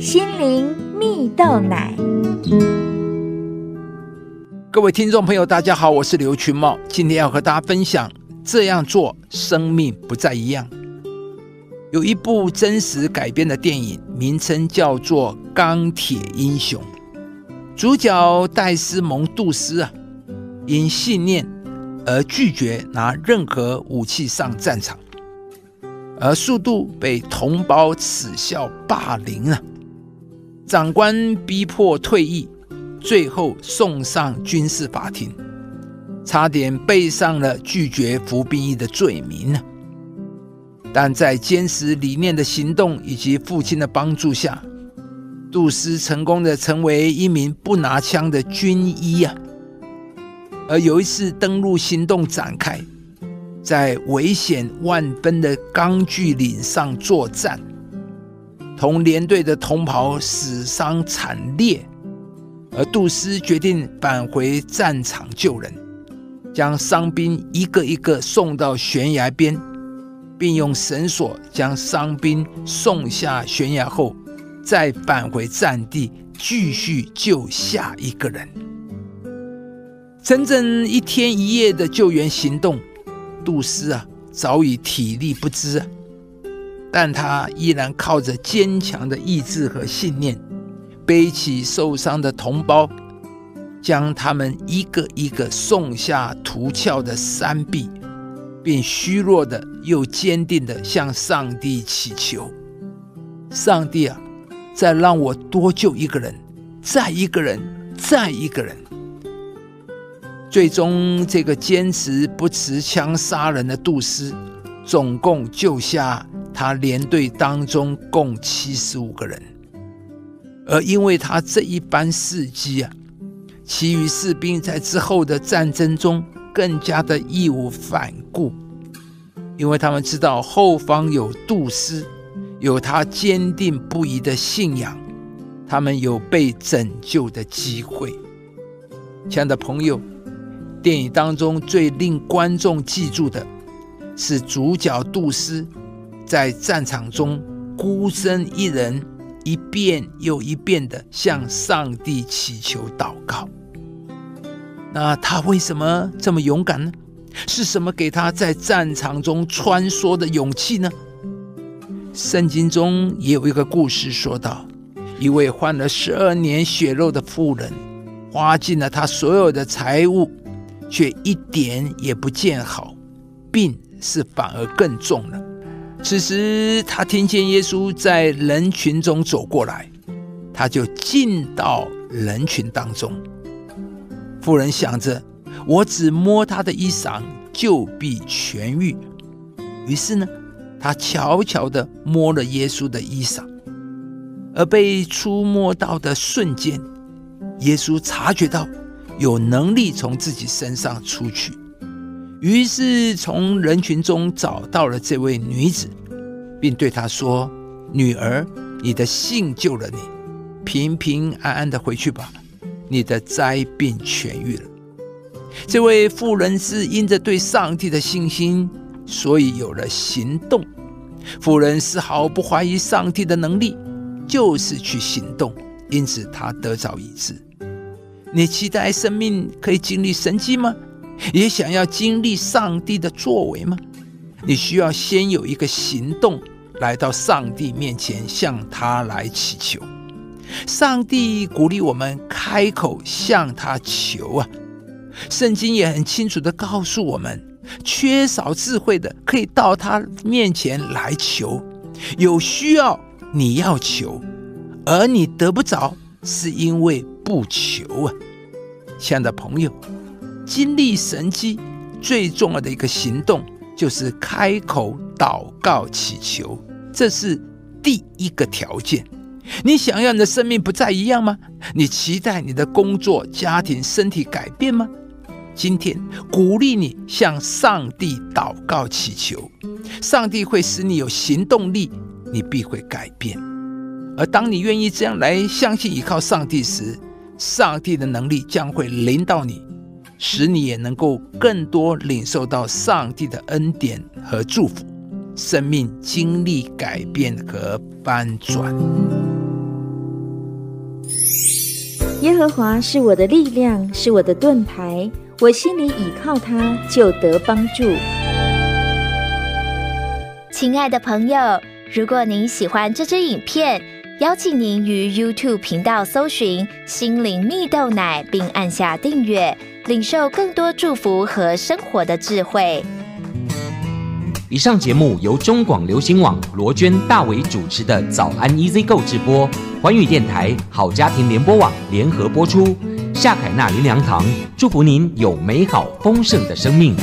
心灵蜜豆奶。各位听众朋友，大家好，我是刘群茂，今天要和大家分享：这样做，生命不再一样。有一部真实改编的电影，名称叫做《钢铁英雄》，主角戴斯蒙·杜斯啊，因信念而拒绝拿任何武器上战场，而速度被同胞耻笑霸凌啊。长官逼迫退役，最后送上军事法庭，差点背上了拒绝服兵役的罪名呢。但在坚持理念的行动以及父亲的帮助下，杜斯成功的成为一名不拿枪的军医啊。而有一次登陆行动展开，在危险万分的钢锯岭上作战。同连队的同袍死伤惨烈，而杜斯决定返回战场救人，将伤兵一个一个送到悬崖边，并用绳索将伤兵送下悬崖后，再返回战地继续救下一个人。整整一天一夜的救援行动，杜斯啊早已体力不支啊。但他依然靠着坚强的意志和信念，背起受伤的同胞，将他们一个一个送下陡峭的山壁，并虚弱的又坚定的向上帝祈求：“上帝啊，再让我多救一个人，再一个人，再一个人。”最终，这个坚持不持枪杀人的杜斯，总共救下。他连队当中共七十五个人，而因为他这一般事迹啊，其余士兵在之后的战争中更加的义无反顾，因为他们知道后方有杜斯，有他坚定不移的信仰，他们有被拯救的机会。亲爱的朋友，电影当中最令观众记住的是主角杜斯。在战场中孤身一人，一遍又一遍的向上帝祈求祷告。那他为什么这么勇敢呢？是什么给他在战场中穿梭的勇气呢？圣经中也有一个故事说道：一位患了十二年血肉的妇人，花尽了他所有的财物，却一点也不见好，病是反而更重了。此时，他听见耶稣在人群中走过来，他就进到人群当中。妇人想着：“我只摸他的衣裳，就必痊愈。”于是呢，他悄悄地摸了耶稣的衣裳，而被触摸到的瞬间，耶稣察觉到有能力从自己身上出去。于是从人群中找到了这位女子，并对她说：“女儿，你的信救了你，平平安安的回去吧，你的灾病痊愈了。”这位妇人是因着对上帝的信心，所以有了行动。妇人丝毫不怀疑上帝的能力，就是去行动，因此她得着医治。你期待生命可以经历神迹吗？也想要经历上帝的作为吗？你需要先有一个行动，来到上帝面前，向他来祈求。上帝鼓励我们开口向他求啊。圣经也很清楚的告诉我们，缺少智慧的可以到他面前来求。有需要你要求，而你得不着，是因为不求啊，亲爱的朋友。经历神迹最重要的一个行动，就是开口祷告祈求，这是第一个条件。你想要你的生命不再一样吗？你期待你的工作、家庭、身体改变吗？今天鼓励你向上帝祷告祈求，上帝会使你有行动力，你必会改变。而当你愿意这样来相信依靠上帝时，上帝的能力将会临到你。使你也能够更多领受到上帝的恩典和祝福，生命经历改变和翻转。耶和华是我的力量，是我的盾牌，我心里倚靠他，就得帮助。亲爱的朋友，如果您喜欢这支影片，邀请您于 YouTube 频道搜寻“心灵蜜豆奶”，并按下订阅，领受更多祝福和生活的智慧。以上节目由中广流行网罗娟、大伟主持的《早安 Easy Go》直播，环宇电台好家庭联播网联合播出。夏凯娜林良堂祝福您有美好丰盛的生命。